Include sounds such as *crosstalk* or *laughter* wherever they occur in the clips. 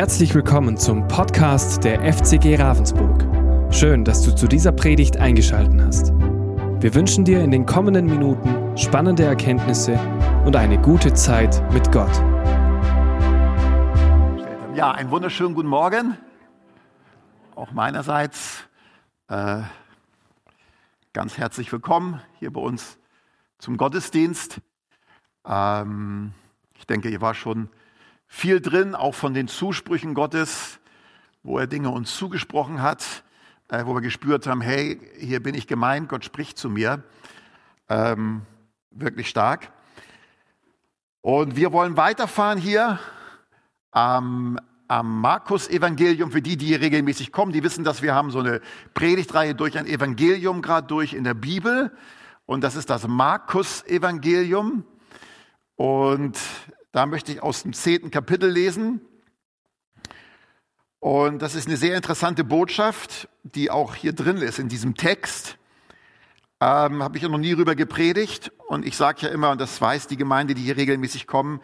Herzlich willkommen zum Podcast der FCG Ravensburg. Schön, dass du zu dieser Predigt eingeschaltet hast. Wir wünschen dir in den kommenden Minuten spannende Erkenntnisse und eine gute Zeit mit Gott. Ja, einen wunderschönen guten Morgen. Auch meinerseits äh, ganz herzlich willkommen hier bei uns zum Gottesdienst. Ähm, ich denke, ihr war schon viel drin, auch von den Zusprüchen Gottes, wo er Dinge uns zugesprochen hat, äh, wo wir gespürt haben, hey, hier bin ich gemeint, Gott spricht zu mir. Ähm, wirklich stark. Und wir wollen weiterfahren hier am, am Markus-Evangelium. Für die, die hier regelmäßig kommen, die wissen, dass wir haben so eine Predigtreihe durch ein Evangelium gerade durch in der Bibel. Und das ist das Markus-Evangelium. Und da möchte ich aus dem zehnten Kapitel lesen. Und das ist eine sehr interessante Botschaft, die auch hier drin ist in diesem Text. Ähm, Habe ich ja noch nie rüber gepredigt. Und ich sage ja immer, und das weiß die Gemeinde, die hier regelmäßig kommen,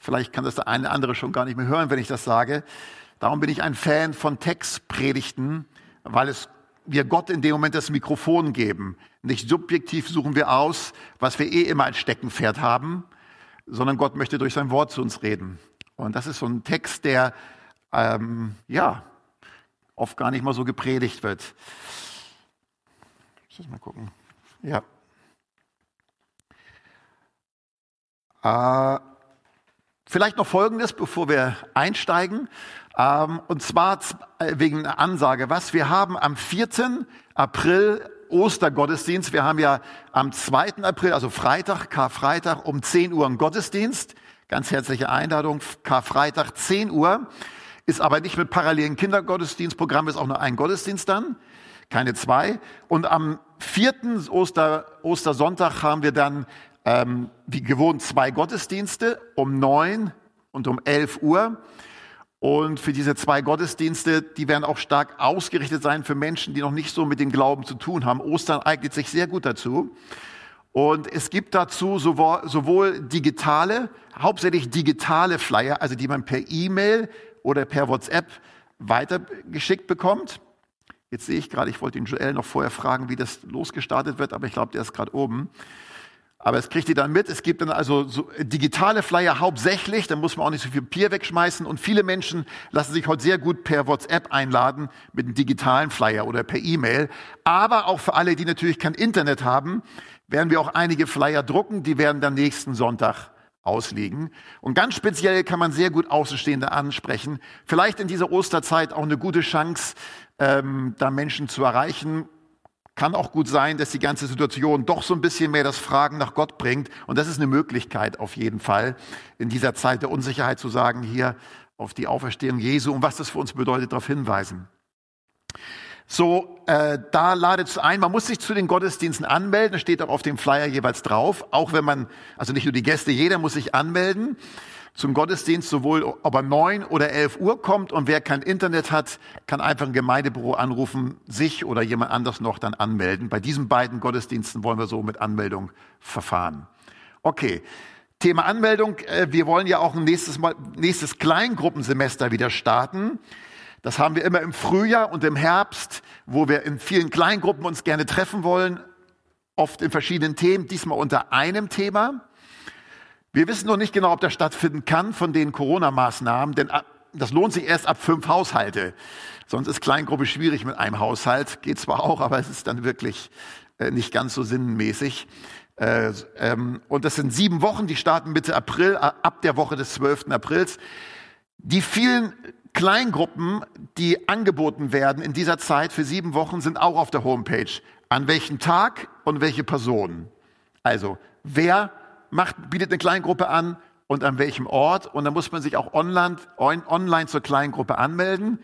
vielleicht kann das der eine oder andere schon gar nicht mehr hören, wenn ich das sage. Darum bin ich ein Fan von Textpredigten, weil es wir Gott in dem Moment das Mikrofon geben. Nicht subjektiv suchen wir aus, was wir eh immer als Steckenpferd haben, sondern Gott möchte durch sein Wort zu uns reden. Und das ist so ein Text, der ähm, ja oft gar nicht mal so gepredigt wird. Muss mal gucken. Ja. Äh, vielleicht noch Folgendes, bevor wir einsteigen. Ähm, und zwar äh, wegen einer Ansage. Was wir haben am 4. April Ostergottesdienst. Wir haben ja am 2. April, also Freitag, Karfreitag um 10 Uhr einen Gottesdienst. Ganz herzliche Einladung, Karfreitag 10 Uhr. Ist aber nicht mit parallelen Kindergottesdienstprogramm, ist auch nur ein Gottesdienst dann, keine zwei. Und am 4. Oster, Ostersonntag haben wir dann ähm, wie gewohnt zwei Gottesdienste um 9 und um 11 Uhr. Und für diese zwei Gottesdienste, die werden auch stark ausgerichtet sein für Menschen, die noch nicht so mit dem Glauben zu tun haben. Ostern eignet sich sehr gut dazu. Und es gibt dazu sowohl digitale, hauptsächlich digitale Flyer, also die man per E-Mail oder per WhatsApp weitergeschickt bekommt. Jetzt sehe ich gerade, ich wollte den Joel noch vorher fragen, wie das losgestartet wird, aber ich glaube, der ist gerade oben. Aber es kriegt ihr dann mit. Es gibt dann also so digitale Flyer hauptsächlich. Da muss man auch nicht so viel Papier wegschmeißen. Und viele Menschen lassen sich heute sehr gut per WhatsApp einladen mit einem digitalen Flyer oder per E-Mail. Aber auch für alle, die natürlich kein Internet haben, werden wir auch einige Flyer drucken. Die werden dann nächsten Sonntag ausliegen. Und ganz speziell kann man sehr gut Außenstehende ansprechen. Vielleicht in dieser Osterzeit auch eine gute Chance, ähm, da Menschen zu erreichen kann auch gut sein, dass die ganze Situation doch so ein bisschen mehr das Fragen nach Gott bringt. Und das ist eine Möglichkeit auf jeden Fall, in dieser Zeit der Unsicherheit zu sagen, hier auf die Auferstehung Jesu und was das für uns bedeutet, darauf hinweisen. So, äh, da ladet es ein, man muss sich zu den Gottesdiensten anmelden, das steht auch auf dem Flyer jeweils drauf, auch wenn man, also nicht nur die Gäste, jeder muss sich anmelden zum Gottesdienst, sowohl ob er neun oder elf Uhr kommt und wer kein Internet hat, kann einfach ein Gemeindebüro anrufen, sich oder jemand anders noch dann anmelden. Bei diesen beiden Gottesdiensten wollen wir so mit Anmeldung verfahren. Okay. Thema Anmeldung. Äh, wir wollen ja auch ein nächstes, Mal, nächstes Kleingruppensemester wieder starten. Das haben wir immer im Frühjahr und im Herbst, wo wir in vielen Kleingruppen uns gerne treffen wollen, oft in verschiedenen Themen, diesmal unter einem Thema. Wir wissen noch nicht genau, ob das stattfinden kann von den Corona-Maßnahmen, denn das lohnt sich erst ab fünf Haushalte. Sonst ist Kleingruppe schwierig mit einem Haushalt. Geht zwar auch, aber es ist dann wirklich äh, nicht ganz so sinnmäßig. Äh, ähm, und das sind sieben Wochen, die starten Mitte April, ab der Woche des 12. Aprils. Die vielen Kleingruppen, die angeboten werden in dieser Zeit für sieben Wochen, sind auch auf der Homepage. An welchem Tag und welche Personen. Also, wer macht, bietet eine Kleingruppe an und an welchem Ort. Und dann muss man sich auch online, online zur Kleingruppe anmelden.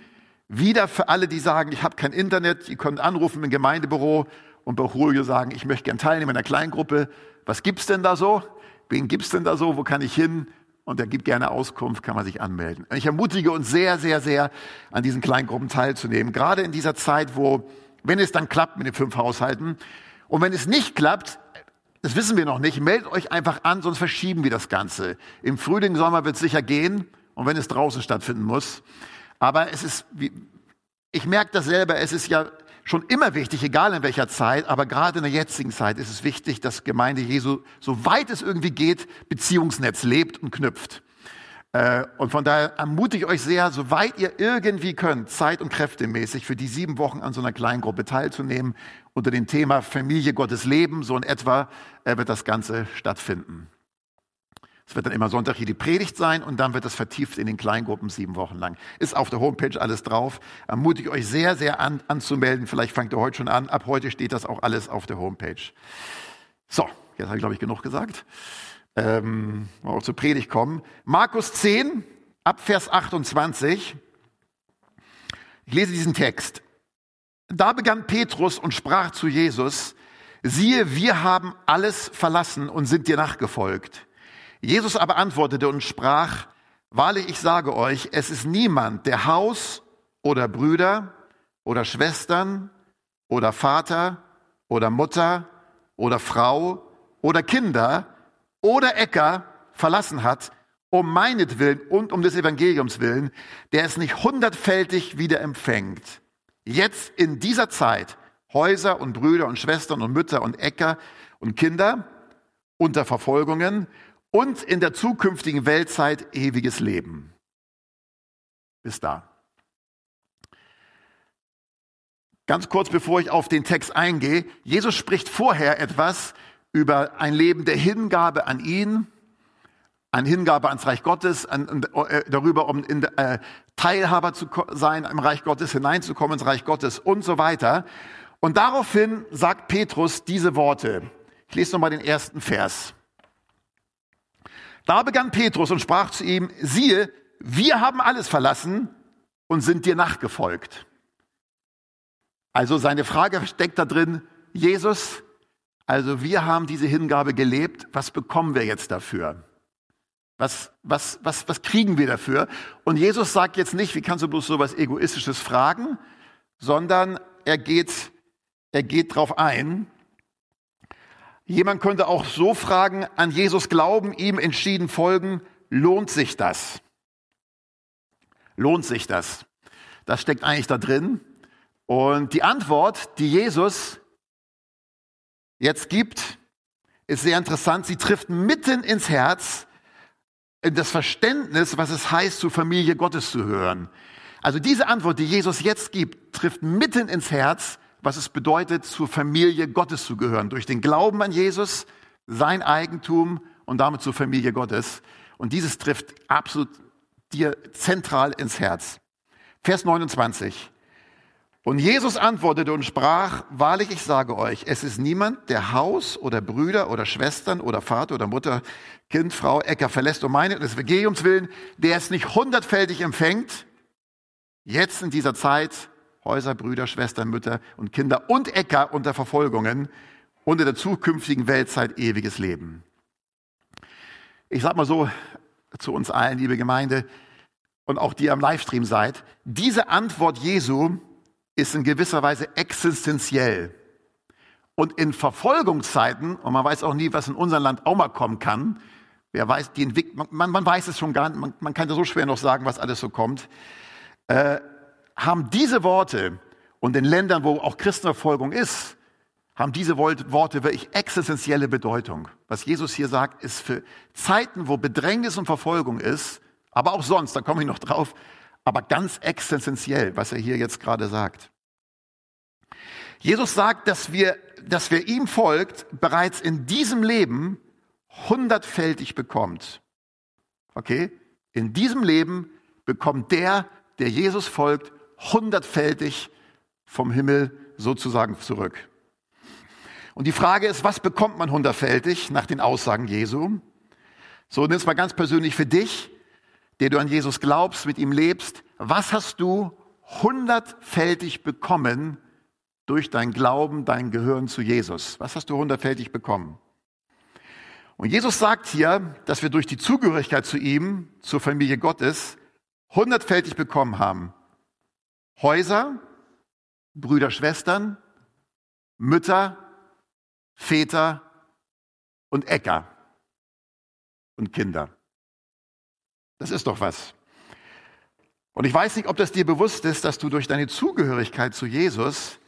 Wieder für alle, die sagen, ich habe kein Internet, die können anrufen im Gemeindebüro und bei Julio sagen, ich möchte gern teilnehmen in einer Kleingruppe. Was gibt's denn da so? Wen gibt's denn da so? Wo kann ich hin? Und er gibt gerne Auskunft, kann man sich anmelden. Ich ermutige uns sehr, sehr, sehr, an diesen Kleingruppen teilzunehmen. Gerade in dieser Zeit, wo, wenn es dann klappt mit den fünf Haushalten, und wenn es nicht klappt, das wissen wir noch nicht. Meldet euch einfach an, sonst verschieben wir das Ganze. Im Frühling, Sommer wird es sicher gehen. und wenn es draußen stattfinden muss. Aber es ist, ich merke das selber, es ist ja schon immer wichtig, egal in welcher Zeit, aber gerade in der jetzigen Zeit ist es wichtig, dass Gemeinde Jesu, soweit es irgendwie geht, Beziehungsnetz lebt und knüpft. Äh, und von daher ermutige ich euch sehr, soweit ihr irgendwie könnt, zeit- und kräftemäßig für die sieben Wochen an so einer Kleingruppe teilzunehmen. Unter dem Thema Familie Gottes Leben, so in etwa, äh, wird das Ganze stattfinden. Es wird dann immer Sonntag hier die Predigt sein und dann wird es vertieft in den Kleingruppen sieben Wochen lang. Ist auf der Homepage alles drauf. Ermutige euch sehr, sehr an, anzumelden. Vielleicht fangt ihr heute schon an. Ab heute steht das auch alles auf der Homepage. So, jetzt habe ich, glaube ich, genug gesagt ähm, auch zur Predigt kommen. Markus 10, ab Vers 28. Ich lese diesen Text. Da begann Petrus und sprach zu Jesus, siehe, wir haben alles verlassen und sind dir nachgefolgt. Jesus aber antwortete und sprach, wahrlich, ich sage euch, es ist niemand, der Haus oder Brüder oder Schwestern oder Vater oder Mutter oder Frau oder Kinder oder Äcker verlassen hat, um meinetwillen und um des Evangeliums willen, der es nicht hundertfältig wieder empfängt. Jetzt in dieser Zeit Häuser und Brüder und Schwestern und Mütter und Äcker und Kinder unter Verfolgungen und in der zukünftigen Weltzeit ewiges Leben. Bis da. Ganz kurz bevor ich auf den Text eingehe, Jesus spricht vorher etwas über ein Leben der Hingabe an ihn, an Hingabe ans Reich Gottes, an, äh, darüber, um in, äh, Teilhaber zu sein, im Reich Gottes hineinzukommen, ins Reich Gottes und so weiter. Und daraufhin sagt Petrus diese Worte. Ich lese nochmal den ersten Vers. Da begann Petrus und sprach zu ihm, siehe, wir haben alles verlassen und sind dir nachgefolgt. Also seine Frage steckt da drin, Jesus, also wir haben diese Hingabe gelebt. Was bekommen wir jetzt dafür? Was, was, was, was kriegen wir dafür? Und Jesus sagt jetzt nicht, wie kannst du bloß so was Egoistisches fragen, sondern er geht, er geht drauf ein. Jemand könnte auch so fragen, an Jesus glauben, ihm entschieden folgen, lohnt sich das? Lohnt sich das? Das steckt eigentlich da drin. Und die Antwort, die Jesus jetzt gibt, ist sehr interessant. Sie trifft mitten ins Herz in das Verständnis, was es heißt, zur Familie Gottes zu hören. Also diese Antwort, die Jesus jetzt gibt, trifft mitten ins Herz, was es bedeutet, zur Familie Gottes zu gehören. Durch den Glauben an Jesus, sein Eigentum und damit zur Familie Gottes. Und dieses trifft absolut dir zentral ins Herz. Vers 29. Und Jesus antwortete und sprach, wahrlich, ich sage euch, es ist niemand, der Haus oder Brüder oder Schwestern oder Vater oder Mutter, Kind, Frau, Äcker verlässt um meine des Evangeliums willen, der es nicht hundertfältig empfängt, jetzt in dieser Zeit Häuser, Brüder, Schwestern, Mütter und Kinder und Äcker unter Verfolgungen und in der zukünftigen Weltzeit ewiges Leben. Ich sag mal so zu uns allen, liebe Gemeinde, und auch die am Livestream seid, diese Antwort Jesu ist in gewisser Weise existenziell. Und in Verfolgungszeiten, und man weiß auch nie, was in unserem Land auch mal kommen kann, wer weiß, die Entwicklung, man, man weiß es schon gar nicht, man, man kann ja so schwer noch sagen, was alles so kommt, äh, haben diese Worte und in Ländern, wo auch Christenverfolgung ist, haben diese Worte wirklich existenzielle Bedeutung. Was Jesus hier sagt, ist für Zeiten, wo Bedrängnis und Verfolgung ist, aber auch sonst, da komme ich noch drauf, aber ganz existenziell, was er hier jetzt gerade sagt. Jesus sagt, dass wir, dass wir ihm folgt, bereits in diesem Leben hundertfältig bekommt. Okay? In diesem Leben bekommt der, der Jesus folgt, hundertfältig vom Himmel sozusagen zurück. Und die Frage ist, was bekommt man hundertfältig nach den Aussagen Jesu? So, nimm es mal ganz persönlich für dich der du an Jesus glaubst, mit ihm lebst, was hast du hundertfältig bekommen durch dein Glauben, dein Gehören zu Jesus? Was hast du hundertfältig bekommen? Und Jesus sagt hier, dass wir durch die Zugehörigkeit zu ihm, zur Familie Gottes, hundertfältig bekommen haben. Häuser, Brüder, Schwestern, Mütter, Väter und Äcker und Kinder. Das ist doch was. Und ich weiß nicht, ob das dir bewusst ist, dass du durch deine Zugehörigkeit zu Jesus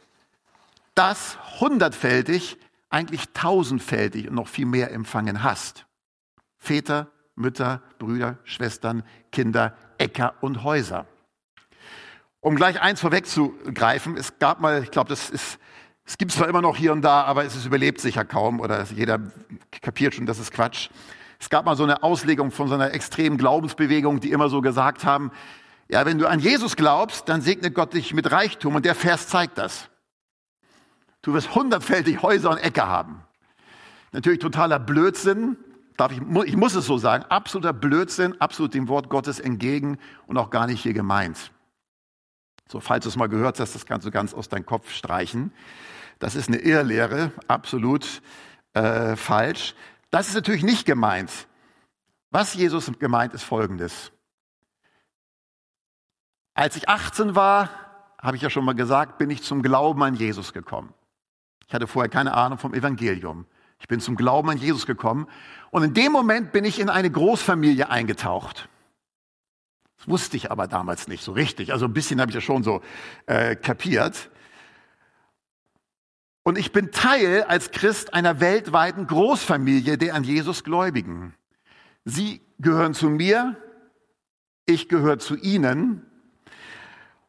das hundertfältig, eigentlich tausendfältig und noch viel mehr empfangen hast. Väter, Mütter, Brüder, Schwestern, Kinder, Äcker und Häuser. Um gleich eins vorwegzugreifen, es gab mal, ich glaube, das ist, es gibt es zwar immer noch hier und da, aber es überlebt sicher kaum oder jeder kapiert schon, das ist Quatsch. Es gab mal so eine Auslegung von so einer extremen Glaubensbewegung, die immer so gesagt haben, ja, wenn du an Jesus glaubst, dann segnet Gott dich mit Reichtum und der Vers zeigt das. Du wirst hundertfältig Häuser und Äcker haben. Natürlich totaler Blödsinn, darf ich, ich muss es so sagen, absoluter Blödsinn, absolut dem Wort Gottes entgegen und auch gar nicht hier gemeint. So, falls du es mal gehört hast, das kannst du ganz aus deinem Kopf streichen. Das ist eine Irrlehre, absolut äh, falsch. Das ist natürlich nicht gemeint. Was Jesus gemeint ist folgendes. Als ich 18 war, habe ich ja schon mal gesagt, bin ich zum Glauben an Jesus gekommen. Ich hatte vorher keine Ahnung vom Evangelium. Ich bin zum Glauben an Jesus gekommen und in dem Moment bin ich in eine Großfamilie eingetaucht. Das wusste ich aber damals nicht so richtig. Also ein bisschen habe ich das schon so äh, kapiert. Und ich bin Teil als Christ einer weltweiten Großfamilie der an Jesus Gläubigen. Sie gehören zu mir, ich gehöre zu ihnen.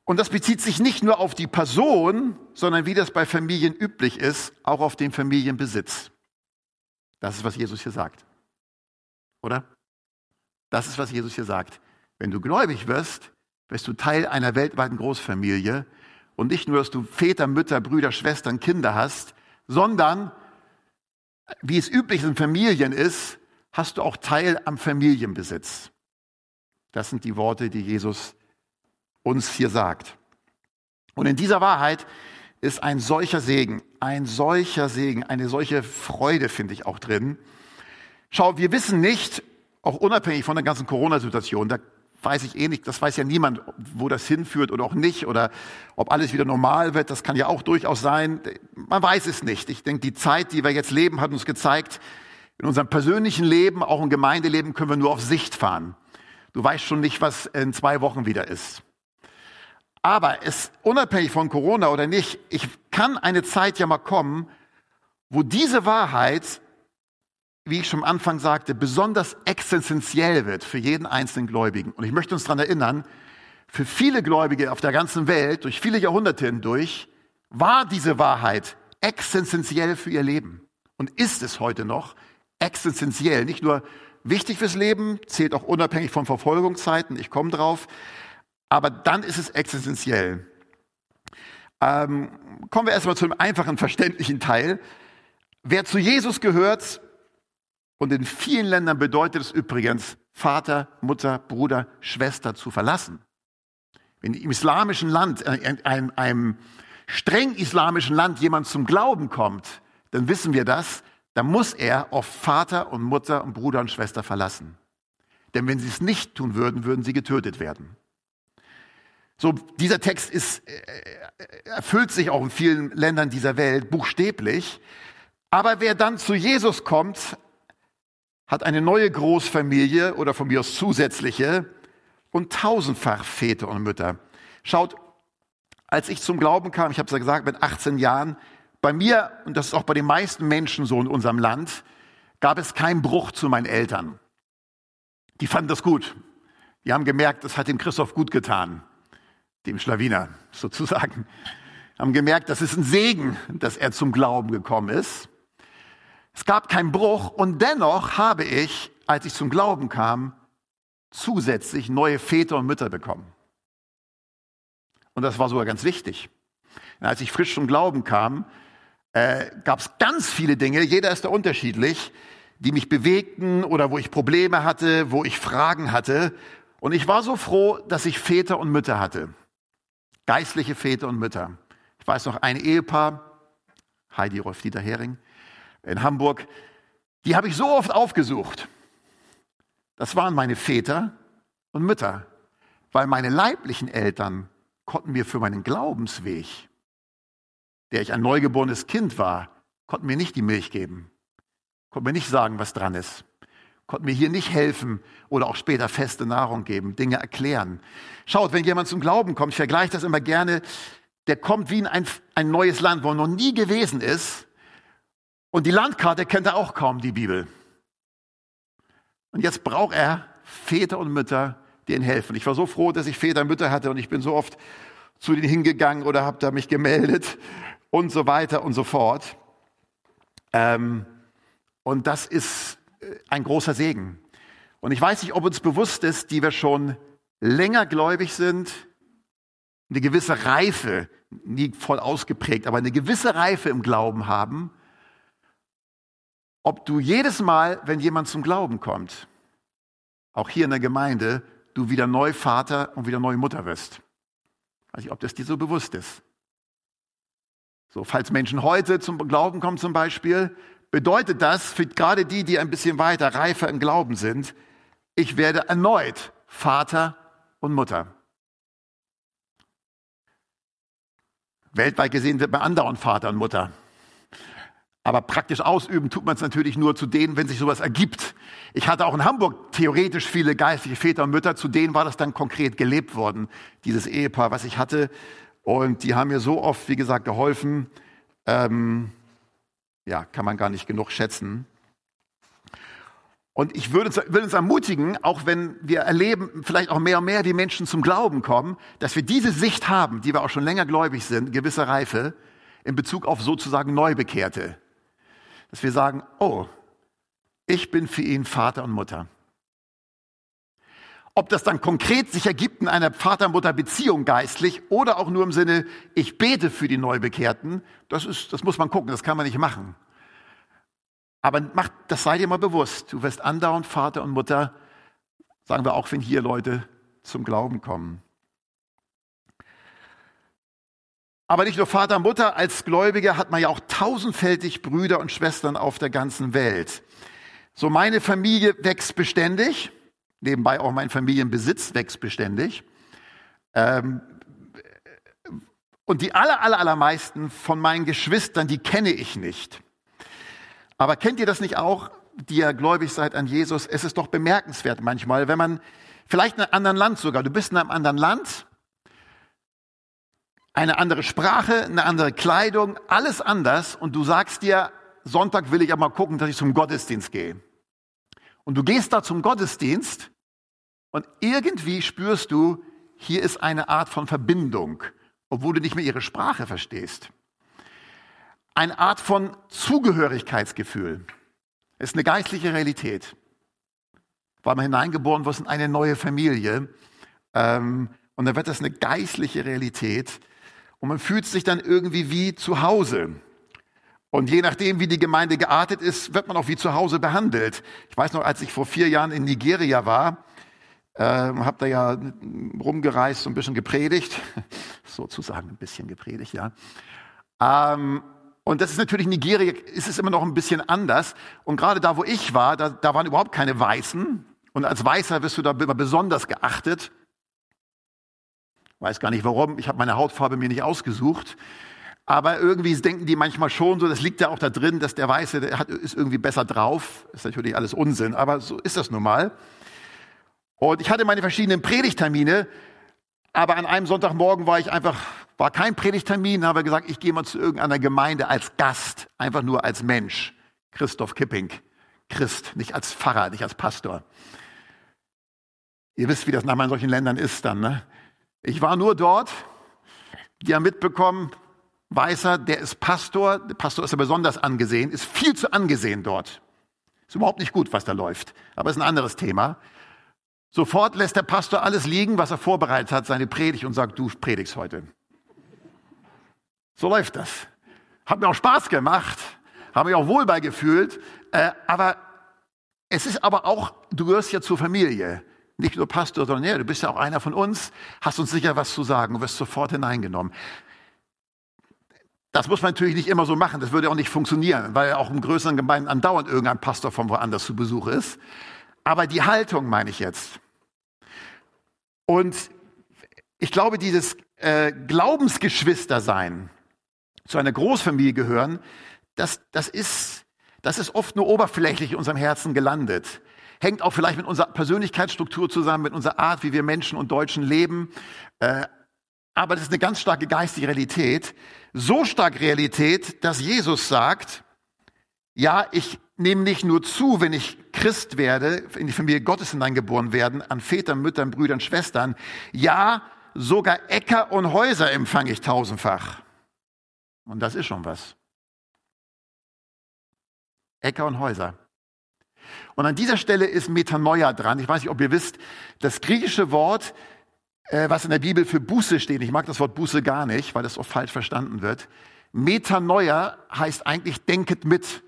Und das bezieht sich nicht nur auf die Person, sondern wie das bei Familien üblich ist, auch auf den Familienbesitz. Das ist, was Jesus hier sagt. Oder? Das ist, was Jesus hier sagt. Wenn du gläubig wirst, wirst du Teil einer weltweiten Großfamilie und nicht nur, dass du Väter, Mütter, Brüder, Schwestern, Kinder hast, sondern, wie es üblich in Familien ist, hast du auch Teil am Familienbesitz. Das sind die Worte, die Jesus uns hier sagt. Und in dieser Wahrheit ist ein solcher Segen, ein solcher Segen, eine solche Freude, finde ich auch drin. Schau, wir wissen nicht, auch unabhängig von der ganzen Corona-Situation, da weiß ich eh nicht, das weiß ja niemand, wo das hinführt oder auch nicht oder ob alles wieder normal wird, das kann ja auch durchaus sein. Man weiß es nicht. Ich denke, die Zeit, die wir jetzt leben, hat uns gezeigt, in unserem persönlichen Leben, auch im Gemeindeleben, können wir nur auf Sicht fahren. Du weißt schon nicht, was in zwei Wochen wieder ist. Aber es, unabhängig von Corona oder nicht, ich kann eine Zeit ja mal kommen, wo diese Wahrheit wie ich schon am Anfang sagte, besonders existenziell wird für jeden einzelnen Gläubigen. Und ich möchte uns daran erinnern, für viele Gläubige auf der ganzen Welt, durch viele Jahrhunderte hindurch, war diese Wahrheit existenziell für ihr Leben und ist es heute noch existenziell. Nicht nur wichtig fürs Leben, zählt auch unabhängig von Verfolgungszeiten, ich komme drauf, aber dann ist es existenziell. Ähm, kommen wir erstmal zu einem einfachen, verständlichen Teil. Wer zu Jesus gehört, und in vielen Ländern bedeutet es übrigens, Vater, Mutter, Bruder, Schwester zu verlassen. Wenn im islamischen Land, in äh, einem, einem streng islamischen Land jemand zum Glauben kommt, dann wissen wir das, dann muss er auf Vater und Mutter und Bruder und Schwester verlassen. Denn wenn sie es nicht tun würden, würden sie getötet werden. So, dieser Text ist, äh, äh, erfüllt sich auch in vielen Ländern dieser Welt buchstäblich. Aber wer dann zu Jesus kommt, hat eine neue Großfamilie oder von mir aus zusätzliche und tausendfach Väter und Mütter. Schaut, als ich zum Glauben kam, ich habe es ja gesagt, mit 18 Jahren, bei mir, und das ist auch bei den meisten Menschen so in unserem Land, gab es keinen Bruch zu meinen Eltern. Die fanden das gut. Die haben gemerkt, das hat dem Christoph gut getan, dem Schlawiner *laughs* sozusagen. Haben gemerkt, das ist ein Segen, dass er zum Glauben gekommen ist. Es gab keinen Bruch und dennoch habe ich, als ich zum Glauben kam, zusätzlich neue Väter und Mütter bekommen. Und das war sogar ganz wichtig. Und als ich frisch zum Glauben kam, äh, gab es ganz viele Dinge, jeder ist da unterschiedlich, die mich bewegten oder wo ich Probleme hatte, wo ich Fragen hatte. Und ich war so froh, dass ich Väter und Mütter hatte. Geistliche Väter und Mütter. Ich weiß noch, ein Ehepaar, Heidi Rolf-Dieter Hering, in Hamburg, die habe ich so oft aufgesucht. Das waren meine Väter und Mütter, weil meine leiblichen Eltern konnten mir für meinen Glaubensweg, der ich ein neugeborenes Kind war, konnten mir nicht die Milch geben, konnten mir nicht sagen, was dran ist, konnten mir hier nicht helfen oder auch später feste Nahrung geben, Dinge erklären. Schaut, wenn jemand zum Glauben kommt, ich vergleiche das immer gerne, der kommt wie in ein, ein neues Land, wo er noch nie gewesen ist. Und die Landkarte kennt er auch kaum, die Bibel. Und jetzt braucht er Väter und Mütter, die ihm helfen. Ich war so froh, dass ich Väter und Mütter hatte und ich bin so oft zu denen hingegangen oder habe da mich gemeldet *laughs* und so weiter und so fort. Ähm, und das ist äh, ein großer Segen. Und ich weiß nicht, ob uns bewusst ist, die wir schon länger gläubig sind, eine gewisse Reife, nie voll ausgeprägt, aber eine gewisse Reife im Glauben haben, ob du jedes Mal, wenn jemand zum Glauben kommt, auch hier in der Gemeinde, du wieder neu Vater und wieder neu Mutter wirst. Weiß ich, ob das dir so bewusst ist. So, falls Menschen heute zum Glauben kommen zum Beispiel, bedeutet das für gerade die, die ein bisschen weiter reifer im Glauben sind, ich werde erneut Vater und Mutter. Weltweit gesehen wird man andauernd Vater und Mutter. Aber praktisch ausüben tut man es natürlich nur zu denen, wenn sich sowas ergibt. Ich hatte auch in Hamburg theoretisch viele geistliche Väter und Mütter, zu denen war das dann konkret gelebt worden, dieses Ehepaar, was ich hatte. Und die haben mir so oft, wie gesagt, geholfen. Ähm, ja, kann man gar nicht genug schätzen. Und ich würde uns, würde uns ermutigen, auch wenn wir erleben, vielleicht auch mehr und mehr, wie Menschen zum Glauben kommen, dass wir diese Sicht haben, die wir auch schon länger gläubig sind, gewisse Reife, in Bezug auf sozusagen Neubekehrte. Dass wir sagen, oh, ich bin für ihn Vater und Mutter. Ob das dann konkret sich ergibt in einer Vater-Mutter-Beziehung geistlich oder auch nur im Sinne, ich bete für die Neubekehrten, das ist, das muss man gucken, das kann man nicht machen. Aber mach, das sei dir mal bewusst. Du wirst andauernd Vater und Mutter, sagen wir auch, wenn hier Leute zum Glauben kommen. Aber nicht nur Vater Mutter, als Gläubiger hat man ja auch tausendfältig Brüder und Schwestern auf der ganzen Welt. So meine Familie wächst beständig, nebenbei auch mein Familienbesitz wächst beständig. Ähm, und die aller, aller, allermeisten von meinen Geschwistern, die kenne ich nicht. Aber kennt ihr das nicht auch, die ihr gläubig seid an Jesus? Es ist doch bemerkenswert manchmal, wenn man vielleicht in einem anderen Land sogar, du bist in einem anderen Land, eine andere Sprache, eine andere Kleidung, alles anders und du sagst dir, Sonntag will ich aber mal gucken, dass ich zum Gottesdienst gehe. Und du gehst da zum Gottesdienst und irgendwie spürst du, hier ist eine Art von Verbindung, obwohl du nicht mehr ihre Sprache verstehst eine Art von Zugehörigkeitsgefühl. Ist eine geistliche Realität. Weil man hineingeboren wird in eine neue Familie. Ähm, und dann wird das eine geistliche Realität. Und man fühlt sich dann irgendwie wie zu Hause. Und je nachdem, wie die Gemeinde geartet ist, wird man auch wie zu Hause behandelt. Ich weiß noch, als ich vor vier Jahren in Nigeria war, äh, habe da ja rumgereist, so ein bisschen gepredigt, *laughs* sozusagen ein bisschen gepredigt, ja. Ähm, und das ist natürlich Nigeria, ist es immer noch ein bisschen anders. Und gerade da, wo ich war, da, da waren überhaupt keine Weißen. Und als Weißer wirst du da immer besonders geachtet. Weiß gar nicht warum. Ich habe meine Hautfarbe mir nicht ausgesucht. Aber irgendwie denken die manchmal schon so, das liegt ja auch da drin, dass der Weiße der hat, ist irgendwie besser drauf. Ist natürlich alles Unsinn, aber so ist das nun mal. Und ich hatte meine verschiedenen Predigtermine, aber an einem Sonntagmorgen war ich einfach war kein Predigtermin, habe gesagt, ich gehe mal zu irgendeiner Gemeinde als Gast, einfach nur als Mensch. Christoph Kipping, Christ, nicht als Pfarrer, nicht als Pastor. Ihr wisst, wie das nach solchen Ländern ist dann. Ne? Ich war nur dort, die haben mitbekommen, Weißer, der ist Pastor, der Pastor ist ja besonders angesehen, ist viel zu angesehen dort. Ist überhaupt nicht gut, was da läuft, aber ist ein anderes Thema. Sofort lässt der Pastor alles liegen, was er vorbereitet hat, seine Predigt und sagt, du predigst heute. So läuft das. Hat mir auch Spaß gemacht, habe mich auch wohl beigefühlt, äh, aber es ist aber auch, du gehörst ja zur Familie. Nicht nur Pastor, sondern ja, du bist ja auch einer von uns, hast uns sicher was zu sagen und wirst sofort hineingenommen. Das muss man natürlich nicht immer so machen, das würde auch nicht funktionieren, weil auch in größeren Gemeinden andauernd irgendein Pastor von woanders zu Besuch ist. Aber die Haltung meine ich jetzt. Und ich glaube, dieses äh, Glaubensgeschwister sein, zu einer Großfamilie gehören, das, das, ist, das ist oft nur oberflächlich in unserem Herzen gelandet. Hängt auch vielleicht mit unserer Persönlichkeitsstruktur zusammen, mit unserer Art, wie wir Menschen und Deutschen leben. Äh, aber das ist eine ganz starke geistige Realität. So stark Realität, dass Jesus sagt, ja, ich nehme nicht nur zu, wenn ich Christ werde, in die Familie Gottes hineingeboren werden, an Vätern, Müttern, Brüdern, Schwestern. Ja, sogar Äcker und Häuser empfange ich tausendfach. Und das ist schon was. Äcker und Häuser. Und an dieser Stelle ist Metanoia dran. Ich weiß nicht, ob ihr wisst, das griechische Wort, äh, was in der Bibel für Buße steht, ich mag das Wort Buße gar nicht, weil das oft falsch verstanden wird. Metanoia heißt eigentlich denket mit.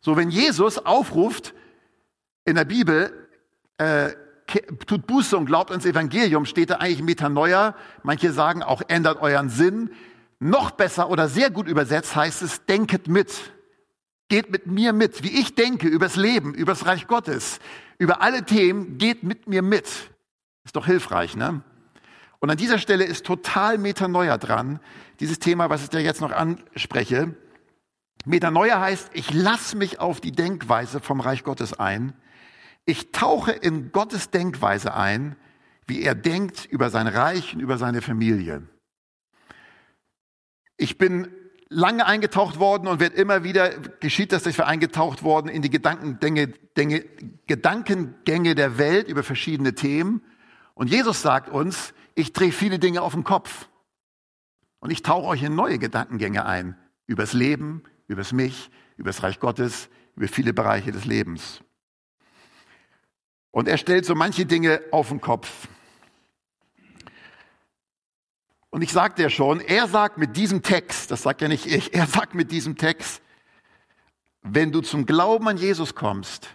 So, wenn Jesus aufruft in der Bibel, äh, tut Buße und glaubt ans Evangelium, steht da eigentlich Metanoia. Manche sagen auch, ändert euren Sinn. Noch besser oder sehr gut übersetzt heißt es, denket mit. Geht mit mir mit, wie ich denke übers Leben, übers Reich Gottes, über alle Themen, geht mit mir mit. Ist doch hilfreich, ne? Und an dieser Stelle ist total Metanoia dran, dieses Thema, was ich dir jetzt noch anspreche. Metanoia heißt, ich lasse mich auf die Denkweise vom Reich Gottes ein. Ich tauche in Gottes Denkweise ein, wie er denkt über sein Reich und über seine Familie. Ich bin lange eingetaucht worden und wird immer wieder, geschieht das, dass wir eingetaucht worden in die Gedankengänge, Dinge, Gedankengänge der Welt über verschiedene Themen. Und Jesus sagt uns, ich drehe viele Dinge auf den Kopf. Und ich tauche euch in neue Gedankengänge ein. Übers Leben, übers Mich, übers Reich Gottes, über viele Bereiche des Lebens. Und er stellt so manche Dinge auf den Kopf. Und ich sagte ja schon, er sagt mit diesem Text, das sagt ja nicht ich, er sagt mit diesem Text, wenn du zum Glauben an Jesus kommst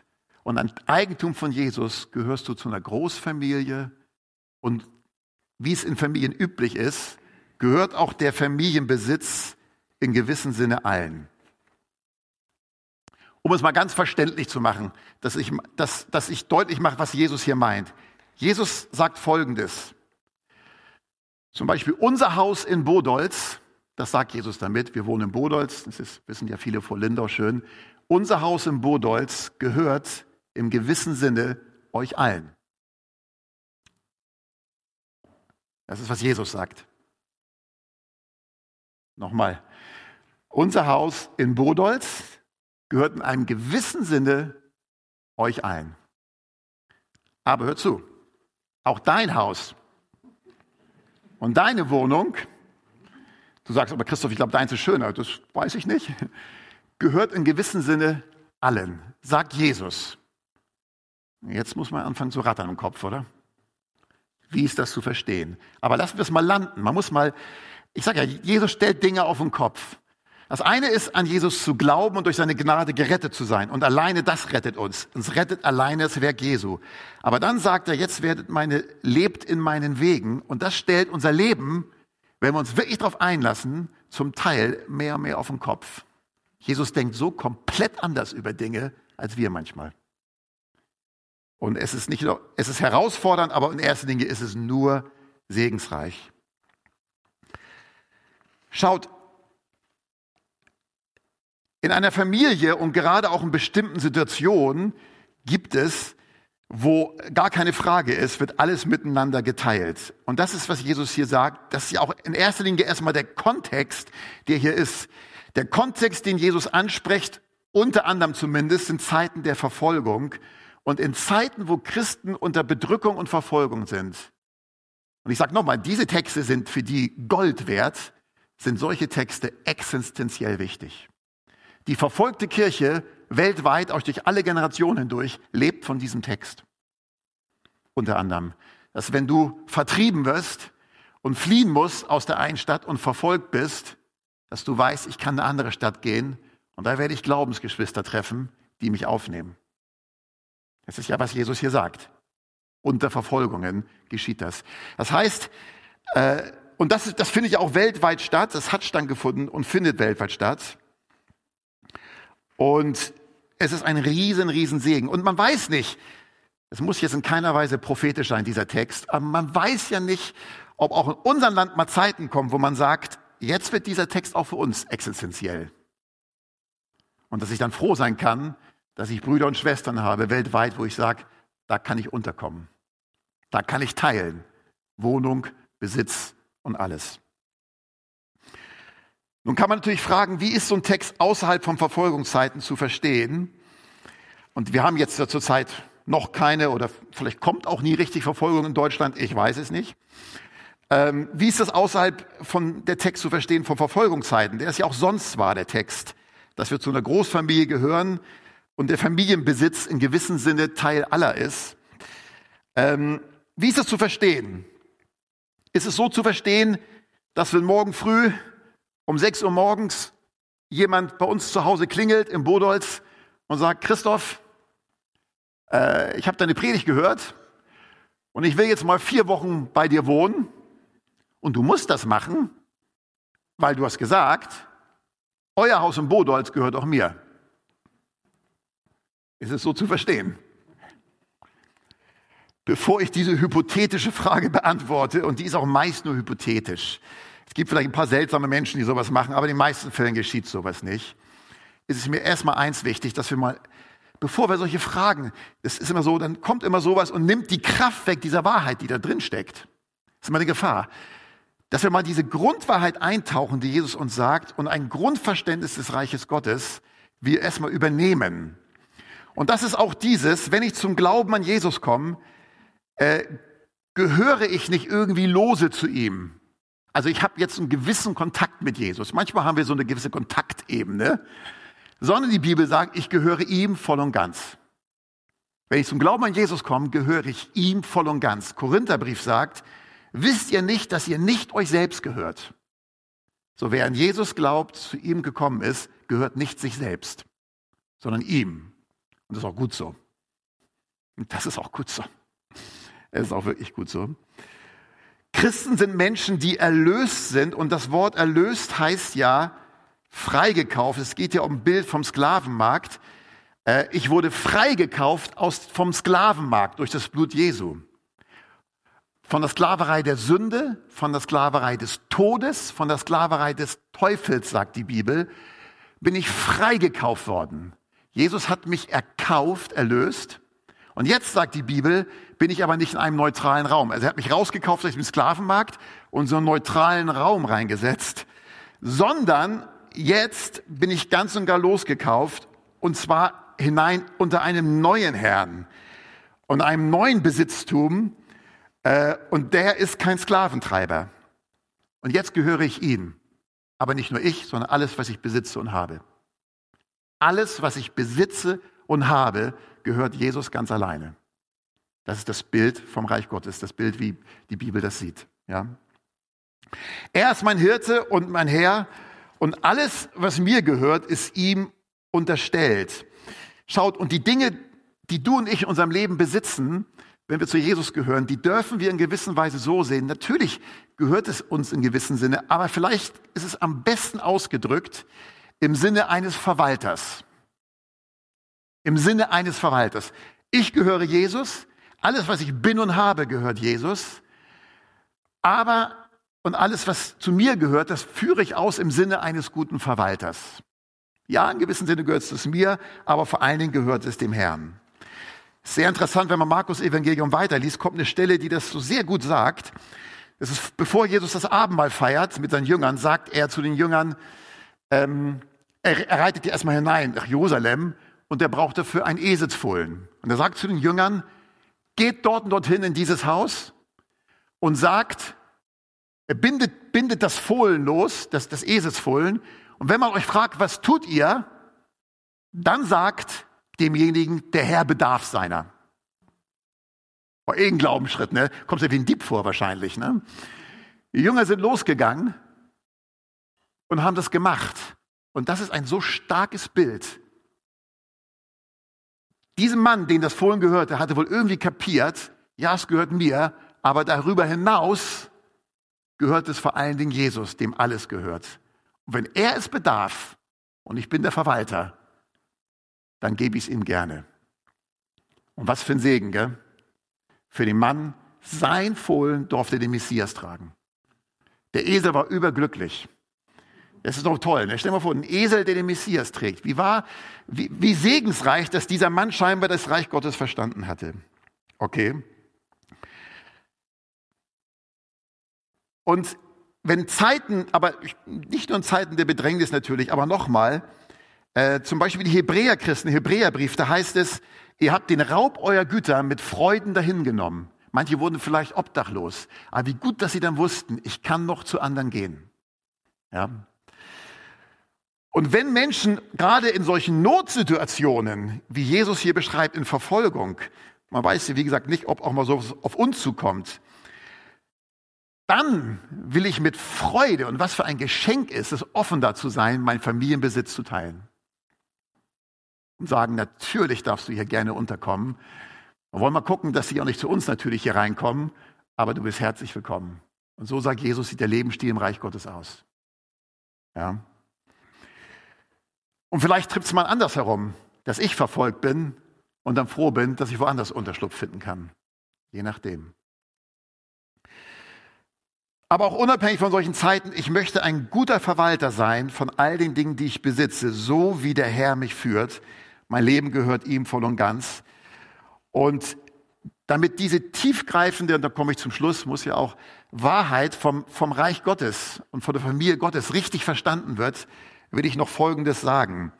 und an Eigentum von Jesus, gehörst du zu einer Großfamilie und wie es in Familien üblich ist, gehört auch der Familienbesitz in gewissem Sinne allen. Um es mal ganz verständlich zu machen, dass ich, dass, dass ich deutlich mache, was Jesus hier meint. Jesus sagt Folgendes. Zum Beispiel unser Haus in Bodolz, das sagt Jesus damit, wir wohnen in Bodolz, das ist, wissen ja viele vor Lindau schön. Unser Haus in Bodolz gehört im gewissen Sinne euch allen. Das ist, was Jesus sagt. Nochmal. Unser Haus in Bodolz gehört in einem gewissen Sinne euch allen. Aber hör zu, auch dein Haus und deine Wohnung, du sagst aber Christoph, ich glaube, deins ist schöner, das weiß ich nicht, *laughs* gehört in gewissem Sinne allen, sagt Jesus. Jetzt muss man anfangen zu rattern im Kopf, oder? Wie ist das zu verstehen? Aber lassen wir es mal landen. Man muss mal, ich sage ja, Jesus stellt Dinge auf den Kopf. Das eine ist, an Jesus zu glauben und durch seine Gnade gerettet zu sein. Und alleine das rettet uns. Uns rettet alleine das Werk Jesu. Aber dann sagt er, jetzt werdet meine, lebt in meinen Wegen. Und das stellt unser Leben, wenn wir uns wirklich darauf einlassen, zum Teil mehr und mehr auf den Kopf. Jesus denkt so komplett anders über Dinge als wir manchmal. Und es ist nicht nur, es ist herausfordernd, aber in erster Linie ist es nur segensreich. Schaut, in einer Familie und gerade auch in bestimmten Situationen gibt es, wo gar keine Frage ist, wird alles miteinander geteilt. Und das ist, was Jesus hier sagt. Das ist ja auch in erster Linie erstmal der Kontext, der hier ist. Der Kontext, den Jesus anspricht, unter anderem zumindest, sind Zeiten der Verfolgung und in Zeiten, wo Christen unter Bedrückung und Verfolgung sind. Und ich sage nochmal, diese Texte sind für die Gold wert, sind solche Texte existenziell wichtig. Die verfolgte Kirche weltweit, auch durch alle Generationen hindurch, lebt von diesem Text. Unter anderem, dass wenn du vertrieben wirst und fliehen musst aus der einen Stadt und verfolgt bist, dass du weißt, ich kann in eine andere Stadt gehen und da werde ich Glaubensgeschwister treffen, die mich aufnehmen. Das ist ja, was Jesus hier sagt. Unter Verfolgungen geschieht das. Das heißt, äh, und das, das findet ja auch weltweit statt, das hat stattgefunden und findet weltweit statt. Und es ist ein riesen, riesen Segen. Und man weiß nicht, es muss jetzt in keiner Weise prophetisch sein, dieser Text, aber man weiß ja nicht, ob auch in unserem Land mal Zeiten kommen, wo man sagt, jetzt wird dieser Text auch für uns existenziell. Und dass ich dann froh sein kann, dass ich Brüder und Schwestern habe weltweit, wo ich sage, da kann ich unterkommen. Da kann ich teilen. Wohnung, Besitz und alles. Nun kann man natürlich fragen, wie ist so ein Text außerhalb von Verfolgungszeiten zu verstehen? Und wir haben jetzt zurzeit noch keine oder vielleicht kommt auch nie richtig Verfolgung in Deutschland, ich weiß es nicht. Ähm, wie ist das außerhalb von der Text zu verstehen von Verfolgungszeiten? Der ist ja auch sonst war der Text, dass wir zu einer Großfamilie gehören und der Familienbesitz in gewissem Sinne Teil aller ist. Ähm, wie ist das zu verstehen? Ist es so zu verstehen, dass wenn morgen früh um 6 Uhr morgens jemand bei uns zu Hause klingelt im Bodolz und sagt, Christoph, äh, ich habe deine Predigt gehört und ich will jetzt mal vier Wochen bei dir wohnen und du musst das machen, weil du hast gesagt, euer Haus im Bodolz gehört auch mir. Ist es so zu verstehen? Bevor ich diese hypothetische Frage beantworte, und die ist auch meist nur hypothetisch, es gibt vielleicht ein paar seltsame Menschen, die sowas machen, aber in den meisten Fällen geschieht sowas nicht, ist es mir erstmal eins wichtig, dass wir mal, bevor wir solche Fragen, es ist immer so, dann kommt immer sowas und nimmt die Kraft weg dieser Wahrheit, die da drin steckt. Das ist immer eine Gefahr. Dass wir mal diese Grundwahrheit eintauchen, die Jesus uns sagt, und ein Grundverständnis des Reiches Gottes, wir erstmal übernehmen. Und das ist auch dieses, wenn ich zum Glauben an Jesus komme, äh, gehöre ich nicht irgendwie lose zu ihm. Also ich habe jetzt einen gewissen Kontakt mit Jesus. Manchmal haben wir so eine gewisse Kontaktebene, sondern die Bibel sagt, ich gehöre ihm voll und ganz. Wenn ich zum Glauben an Jesus komme, gehöre ich ihm voll und ganz. Korintherbrief sagt, wisst ihr nicht, dass ihr nicht euch selbst gehört? So wer an Jesus glaubt, zu ihm gekommen ist, gehört nicht sich selbst, sondern ihm. Und das ist auch gut so. Und das ist auch gut so. Es ist auch wirklich gut so. Christen sind Menschen, die erlöst sind. Und das Wort erlöst heißt ja freigekauft. Es geht ja um ein Bild vom Sklavenmarkt. Äh, ich wurde freigekauft aus, vom Sklavenmarkt durch das Blut Jesu. Von der Sklaverei der Sünde, von der Sklaverei des Todes, von der Sklaverei des Teufels, sagt die Bibel, bin ich freigekauft worden. Jesus hat mich erkauft, erlöst. Und jetzt sagt die Bibel, bin ich aber nicht in einem neutralen Raum. Also er hat mich rausgekauft aus dem Sklavenmarkt und so einen neutralen Raum reingesetzt, sondern jetzt bin ich ganz und gar losgekauft und zwar hinein unter einem neuen Herrn und einem neuen Besitztum äh, und der ist kein Sklaventreiber. Und jetzt gehöre ich ihm. Aber nicht nur ich, sondern alles, was ich besitze und habe. Alles, was ich besitze und habe, gehört Jesus ganz alleine. Das ist das Bild vom Reich Gottes, das Bild, wie die Bibel das sieht. Ja? Er ist mein Hirte und mein Herr und alles, was mir gehört, ist ihm unterstellt. Schaut, und die Dinge, die du und ich in unserem Leben besitzen, wenn wir zu Jesus gehören, die dürfen wir in gewisser Weise so sehen. Natürlich gehört es uns in gewissem Sinne, aber vielleicht ist es am besten ausgedrückt im Sinne eines Verwalters. Im Sinne eines Verwalters. Ich gehöre Jesus, alles, was ich bin und habe, gehört Jesus. Aber, und alles, was zu mir gehört, das führe ich aus im Sinne eines guten Verwalters. Ja, in gewissem Sinne gehört es mir, aber vor allen Dingen gehört es dem Herrn. Sehr interessant, wenn man Markus Evangelium weiterliest, kommt eine Stelle, die das so sehr gut sagt. Das ist, bevor Jesus das Abendmahl feiert mit seinen Jüngern, sagt er zu den Jüngern, ähm, er, er reitet die erstmal hinein nach Jerusalem und er braucht dafür ein Eselsfohlen. Und er sagt zu den Jüngern, geht dort und dorthin in dieses Haus und sagt, er bindet, bindet das Fohlen los, das, das Eselsfohlen. Und wenn man euch fragt, was tut ihr, dann sagt demjenigen, der Herr bedarf seiner. War eh ein Glaubensschritt, ne? Kommt ja wie ein Dieb vor wahrscheinlich, ne? Die Jünger sind losgegangen und haben das gemacht. Und das ist ein so starkes Bild diesem Mann, den das Fohlen gehörte, hatte wohl irgendwie kapiert, ja, es gehört mir, aber darüber hinaus gehört es vor allen Dingen Jesus, dem alles gehört. Und wenn er es bedarf und ich bin der Verwalter, dann gebe ich es ihm gerne. Und was für ein Segen, gell? Für den Mann, sein Fohlen durfte den Messias tragen. Der Esel war überglücklich. Das ist doch toll. Ne? Stell dir mal vor, ein Esel, der den Messias trägt. Wie war, wie, wie segensreich, dass dieser Mann scheinbar das Reich Gottes verstanden hatte. Okay. Und wenn Zeiten, aber nicht nur in Zeiten der Bedrängnis natürlich, aber nochmal, äh, zum Beispiel die Hebräerchristen, Hebräerbrief, da heißt es, ihr habt den Raub eurer Güter mit Freuden dahingenommen. Manche wurden vielleicht obdachlos, aber wie gut, dass sie dann wussten, ich kann noch zu anderen gehen. Ja. Und wenn Menschen gerade in solchen Notsituationen, wie Jesus hier beschreibt, in Verfolgung, man weiß ja, wie gesagt, nicht, ob auch mal so auf uns zukommt, dann will ich mit Freude und was für ein Geschenk ist es, offen dazu sein, meinen Familienbesitz zu teilen. Und sagen, natürlich darfst du hier gerne unterkommen. Wir wollen mal gucken, dass sie auch nicht zu uns natürlich hier reinkommen, aber du bist herzlich willkommen. Und so sagt Jesus, sieht der Lebensstil im Reich Gottes aus. Ja. Und vielleicht trifft es mal anders herum, dass ich verfolgt bin und dann froh bin, dass ich woanders Unterschlupf finden kann. Je nachdem. Aber auch unabhängig von solchen Zeiten, ich möchte ein guter Verwalter sein von all den Dingen, die ich besitze, so wie der Herr mich führt. Mein Leben gehört ihm voll und ganz. Und damit diese tiefgreifende, und da komme ich zum Schluss, muss ja auch Wahrheit vom, vom Reich Gottes und von der Familie Gottes richtig verstanden wird, will ich noch Folgendes sagen,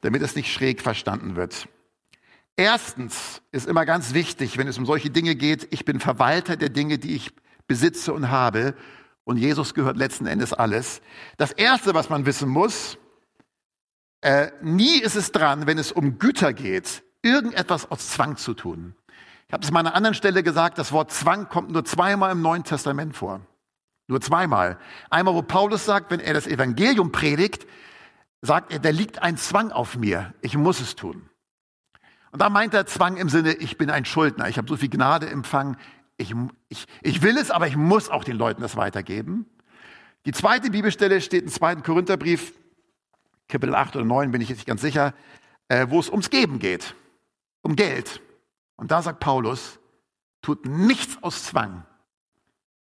damit es nicht schräg verstanden wird. Erstens ist immer ganz wichtig, wenn es um solche Dinge geht, ich bin Verwalter der Dinge, die ich besitze und habe. Und Jesus gehört letzten Endes alles. Das Erste, was man wissen muss, äh, nie ist es dran, wenn es um Güter geht, irgendetwas aus Zwang zu tun. Ich habe es mal an einer anderen Stelle gesagt, das Wort Zwang kommt nur zweimal im Neuen Testament vor. Nur zweimal. Einmal, wo Paulus sagt, wenn er das Evangelium predigt, sagt er, da liegt ein Zwang auf mir, ich muss es tun. Und da meint er Zwang im Sinne, ich bin ein Schuldner, ich habe so viel Gnade empfangen, ich, ich, ich will es, aber ich muss auch den Leuten das weitergeben. Die zweite Bibelstelle steht im zweiten Korintherbrief, Kapitel 8 oder 9, bin ich jetzt nicht ganz sicher, äh, wo es ums Geben geht, um Geld. Und da sagt Paulus, tut nichts aus Zwang,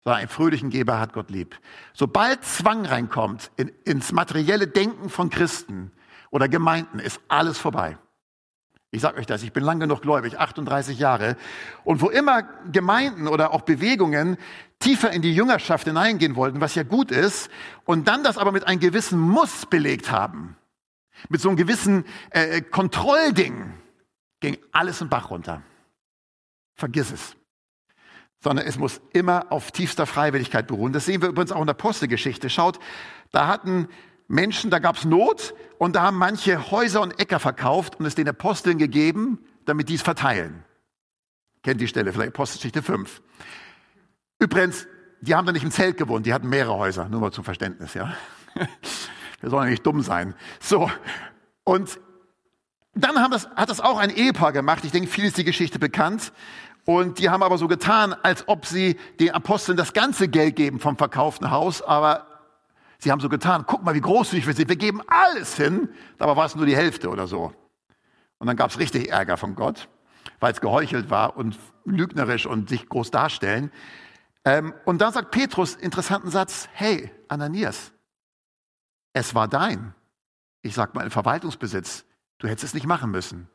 sondern einen fröhlichen Geber hat Gott lieb. Sobald Zwang reinkommt in, ins materielle Denken von Christen oder Gemeinden, ist alles vorbei. Ich sage euch das, ich bin lang genug gläubig, 38 Jahre. Und wo immer Gemeinden oder auch Bewegungen tiefer in die Jüngerschaft hineingehen wollten, was ja gut ist, und dann das aber mit einem gewissen Muss belegt haben, mit so einem gewissen äh, Kontrollding, ging alles im Bach runter. Vergiss es. Sondern es muss immer auf tiefster Freiwilligkeit beruhen. Das sehen wir übrigens auch in der Postegeschichte. Schaut, da hatten Menschen, da gab es Not und da haben manche Häuser und Äcker verkauft und es den Aposteln gegeben, damit die es verteilen. Kennt die Stelle, vielleicht Apostelgeschichte 5. Übrigens, die haben da nicht im Zelt gewohnt, die hatten mehrere Häuser, nur mal zum Verständnis, ja. *laughs* Wir sollen ja nicht dumm sein. So. Und dann das, hat das auch ein Ehepaar gemacht. Ich denke, viel ist die Geschichte bekannt. Und die haben aber so getan, als ob sie den Aposteln das ganze Geld geben vom verkauften Haus, aber Sie haben so getan, guck mal, wie großzügig wir sind. Wir geben alles hin. Dabei war es nur die Hälfte oder so. Und dann gab es richtig Ärger von Gott, weil es geheuchelt war und lügnerisch und sich groß darstellen. Ähm, und dann sagt Petrus interessanten Satz, hey, Ananias, es war dein. Ich sag mal, Verwaltungsbesitz. Du hättest es nicht machen müssen.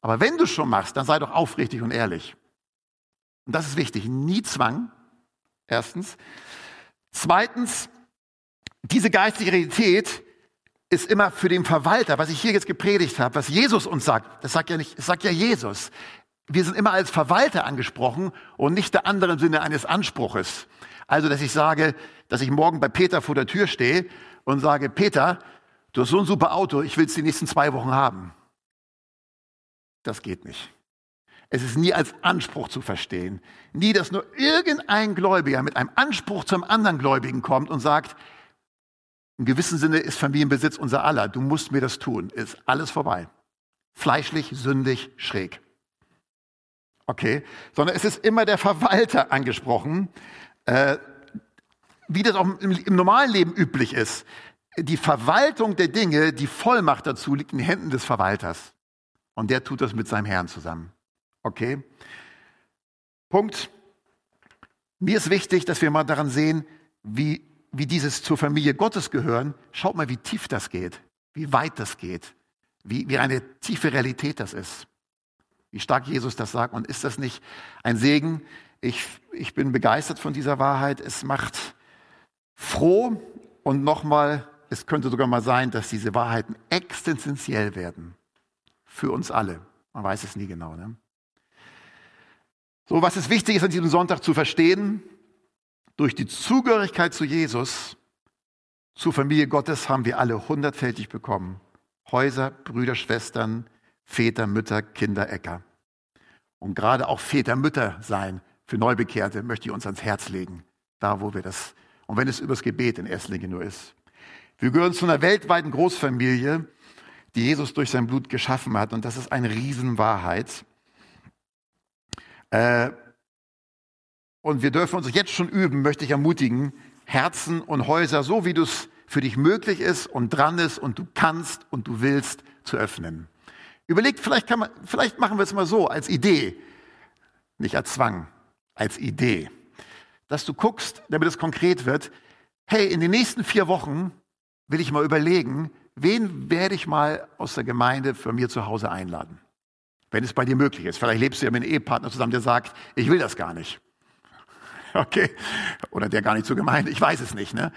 Aber wenn du es schon machst, dann sei doch aufrichtig und ehrlich. Und das ist wichtig. Nie Zwang. Erstens. Zweitens, diese geistige Realität ist immer für den Verwalter, was ich hier jetzt gepredigt habe, was Jesus uns sagt. Das sagt ja nicht, das sagt ja Jesus. Wir sind immer als Verwalter angesprochen und nicht der andere im Sinne eines Anspruches. Also, dass ich sage, dass ich morgen bei Peter vor der Tür stehe und sage, Peter, du hast so ein super Auto, ich will es die nächsten zwei Wochen haben. Das geht nicht. Es ist nie als Anspruch zu verstehen. Nie, dass nur irgendein Gläubiger mit einem Anspruch zum anderen Gläubigen kommt und sagt, im gewissen Sinne ist Familienbesitz unser aller. Du musst mir das tun. Ist alles vorbei. Fleischlich, sündig, schräg. Okay, sondern es ist immer der Verwalter angesprochen, äh, wie das auch im, im normalen Leben üblich ist. Die Verwaltung der Dinge, die Vollmacht dazu liegt in den Händen des Verwalters. Und der tut das mit seinem Herrn zusammen. Okay? Punkt. Mir ist wichtig, dass wir mal daran sehen, wie wie dieses zur Familie Gottes gehören, schaut mal, wie tief das geht, wie weit das geht, wie, wie eine tiefe Realität das ist. wie stark Jesus das sagt. Und ist das nicht ein Segen? Ich, ich bin begeistert von dieser Wahrheit. Es macht froh und nochmal, es könnte sogar mal sein, dass diese Wahrheiten existenziell werden. Für uns alle. Man weiß es nie genau. Ne? So, was es wichtig ist an diesem Sonntag zu verstehen, durch die Zugehörigkeit zu Jesus, zur Familie Gottes haben wir alle hundertfältig bekommen. Häuser, Brüder, Schwestern, Väter, Mütter, Kinder, Äcker. Und gerade auch Väter, Mütter sein für Neubekehrte möchte ich uns ans Herz legen. Da, wo wir das, und wenn es übers Gebet in erster nur ist. Wir gehören zu einer weltweiten Großfamilie, die Jesus durch sein Blut geschaffen hat. Und das ist eine Riesenwahrheit. Äh, und wir dürfen uns jetzt schon üben, möchte ich ermutigen, Herzen und Häuser, so wie du es für dich möglich ist und dran ist und du kannst und du willst, zu öffnen. Überlegt, vielleicht, kann man, vielleicht machen wir es mal so, als Idee, nicht als Zwang, als Idee, dass du guckst, damit es konkret wird, hey, in den nächsten vier Wochen will ich mal überlegen, wen werde ich mal aus der Gemeinde für mir zu Hause einladen? Wenn es bei dir möglich ist. Vielleicht lebst du ja mit einem Ehepartner zusammen, der sagt, ich will das gar nicht. *laughs* Okay. Oder der gar nicht zur Gemeinde, ich weiß es nicht. Ne?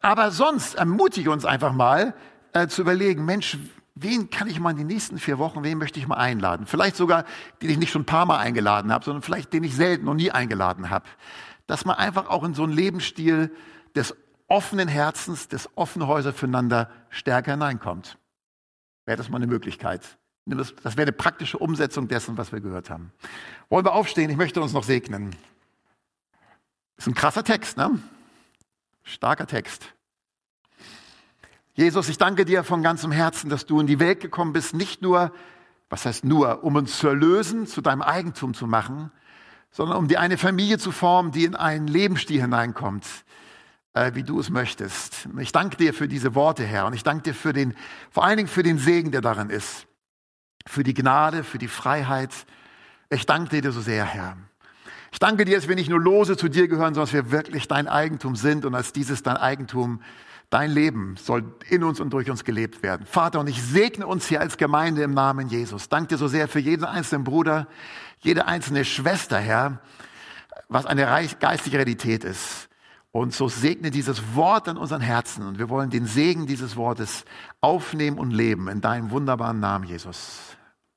Aber sonst ermutige uns einfach mal äh, zu überlegen, Mensch, wen kann ich mal in den nächsten vier Wochen, wen möchte ich mal einladen? Vielleicht sogar, den ich nicht schon ein paar Mal eingeladen habe, sondern vielleicht den ich selten noch nie eingeladen habe. Dass man einfach auch in so einen Lebensstil des offenen Herzens, des offenen Häuser füreinander stärker hineinkommt. Wäre das mal eine Möglichkeit. Das wäre eine praktische Umsetzung dessen, was wir gehört haben. Wollen wir aufstehen? Ich möchte uns noch segnen. Ist ein krasser Text, ne? Starker Text. Jesus, ich danke dir von ganzem Herzen, dass du in die Welt gekommen bist, nicht nur, was heißt nur, um uns zu erlösen, zu deinem Eigentum zu machen, sondern um dir eine Familie zu formen, die in einen Lebensstil hineinkommt, äh, wie du es möchtest. Ich danke dir für diese Worte, Herr, und ich danke dir für den, vor allen Dingen für den Segen, der darin ist, für die Gnade, für die Freiheit. Ich danke dir so sehr, Herr. Ich danke dir, dass wir nicht nur lose zu dir gehören, sondern dass wir wirklich dein Eigentum sind und als dieses dein Eigentum Dein Leben soll in uns und durch uns gelebt werden. Vater, und ich segne uns hier als Gemeinde im Namen Jesus. Danke dir so sehr für jeden einzelnen Bruder, jede einzelne Schwester, Herr, was eine geistige Realität ist. Und so segne dieses Wort an unseren Herzen. Und wir wollen den Segen dieses Wortes aufnehmen und leben in deinem wunderbaren Namen, Jesus.